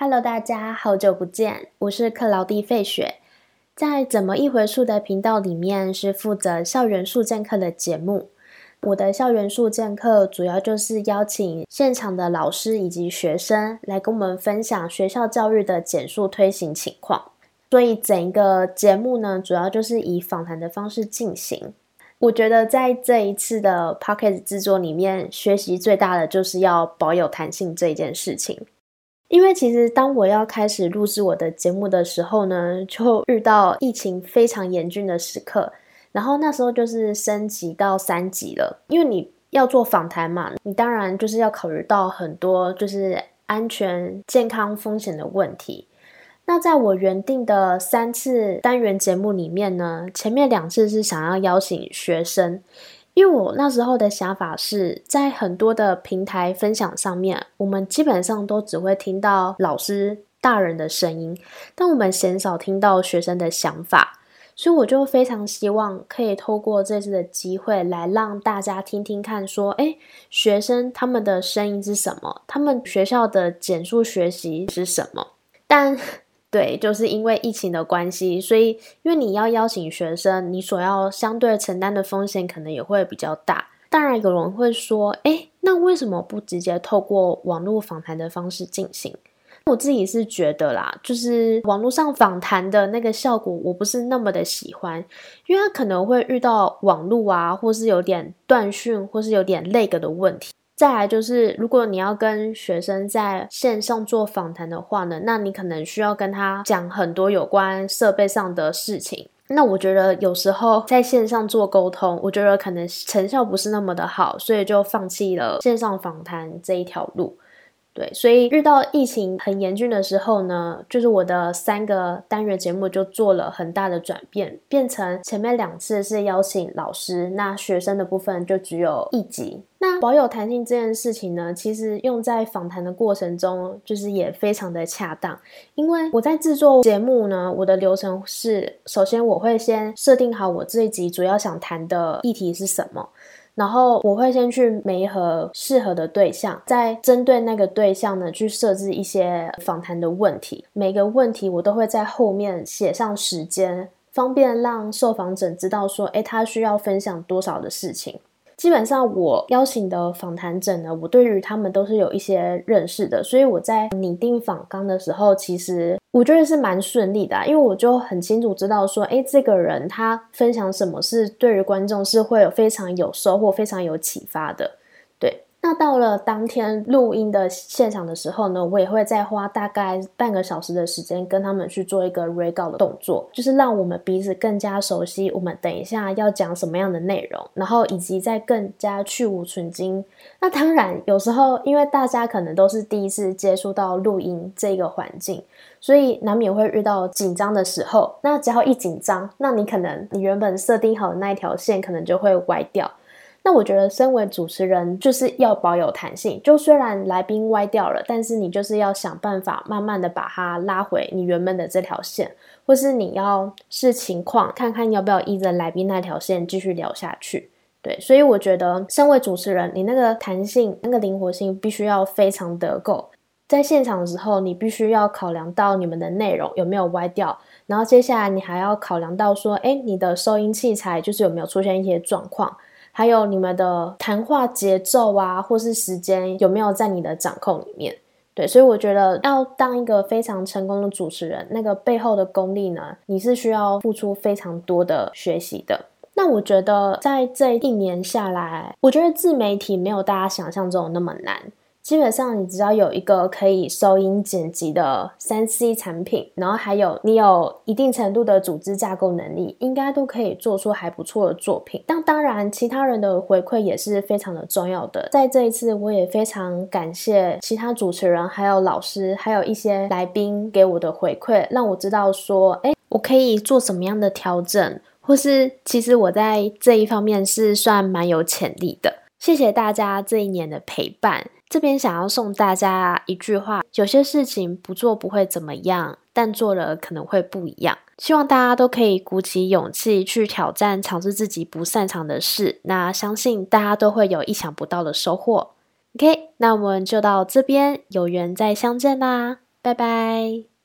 Hello，大家好久不见，我是克劳蒂费雪，在怎么一回数的频道里面是负责校园数建课的节目。我的校园数建课主要就是邀请现场的老师以及学生来跟我们分享学校教育的减数推行情况。所以整一个节目呢，主要就是以访谈的方式进行。我觉得在这一次的 p o c k e t 制作里面，学习最大的就是要保有弹性这一件事情。因为其实当我要开始录制我的节目的时候呢，就遇到疫情非常严峻的时刻，然后那时候就是升级到三级了。因为你要做访谈嘛，你当然就是要考虑到很多就是安全、健康风险的问题。那在我原定的三次单元节目里面呢，前面两次是想要邀请学生，因为我那时候的想法是在很多的平台分享上面，我们基本上都只会听到老师大人的声音，但我们鲜少听到学生的想法，所以我就非常希望可以透过这次的机会来让大家听听看，说，哎，学生他们的声音是什么？他们学校的减速学习是什么？但对，就是因为疫情的关系，所以因为你要邀请学生，你所要相对承担的风险可能也会比较大。当然，有人会说，哎，那为什么不直接透过网络访谈的方式进行？我自己是觉得啦，就是网络上访谈的那个效果，我不是那么的喜欢，因为他可能会遇到网络啊，或是有点断讯，或是有点累个的问题。再来就是，如果你要跟学生在线上做访谈的话呢，那你可能需要跟他讲很多有关设备上的事情。那我觉得有时候在线上做沟通，我觉得可能成效不是那么的好，所以就放弃了线上访谈这一条路。对，所以遇到疫情很严峻的时候呢，就是我的三个单元节目就做了很大的转变，变成前面两次是邀请老师，那学生的部分就只有一集。那保有弹性这件事情呢，其实用在访谈的过程中，就是也非常的恰当。因为我在制作节目呢，我的流程是，首先我会先设定好我这一集主要想谈的议题是什么。然后我会先去媒合适合的对象，再针对那个对象呢去设置一些访谈的问题。每个问题我都会在后面写上时间，方便让受访者知道说，诶，他需要分享多少的事情。基本上我邀请的访谈者呢，我对于他们都是有一些认识的，所以我在拟定访纲的时候，其实我觉得是蛮顺利的，因为我就很清楚知道说，哎，这个人他分享什么是对于观众是会有非常有收获、非常有启发的。那到了当天录音的现场的时候呢，我也会再花大概半个小时的时间跟他们去做一个 re 稿的动作，就是让我们彼此更加熟悉，我们等一下要讲什么样的内容，然后以及再更加去无存精。那当然，有时候因为大家可能都是第一次接触到录音这个环境，所以难免会遇到紧张的时候。那只要一紧张，那你可能你原本设定好的那一条线可能就会歪掉。那我觉得，身为主持人就是要保有弹性。就虽然来宾歪掉了，但是你就是要想办法，慢慢的把它拉回你原本的这条线，或是你要视情况看看要不要依着来宾那条线继续聊下去。对，所以我觉得，身为主持人，你那个弹性、那个灵活性必须要非常的够。在现场的时候，你必须要考量到你们的内容有没有歪掉，然后接下来你还要考量到说，哎，你的收音器材就是有没有出现一些状况。还有你们的谈话节奏啊，或是时间有没有在你的掌控里面？对，所以我觉得要当一个非常成功的主持人，那个背后的功力呢，你是需要付出非常多的学习的。那我觉得在这一年下来，我觉得自媒体没有大家想象中那么难。基本上，你只要有一个可以收音剪辑的三 C 产品，然后还有你有一定程度的组织架构能力，应该都可以做出还不错的作品。但当然，其他人的回馈也是非常的重要的。在这一次，我也非常感谢其他主持人、还有老师、还有一些来宾给我的回馈，让我知道说，哎，我可以做什么样的调整，或是其实我在这一方面是算蛮有潜力的。谢谢大家这一年的陪伴。这边想要送大家一句话：有些事情不做不会怎么样，但做了可能会不一样。希望大家都可以鼓起勇气去挑战、尝试自己不擅长的事。那相信大家都会有意想不到的收获。OK，那我们就到这边，有缘再相见啦。拜拜。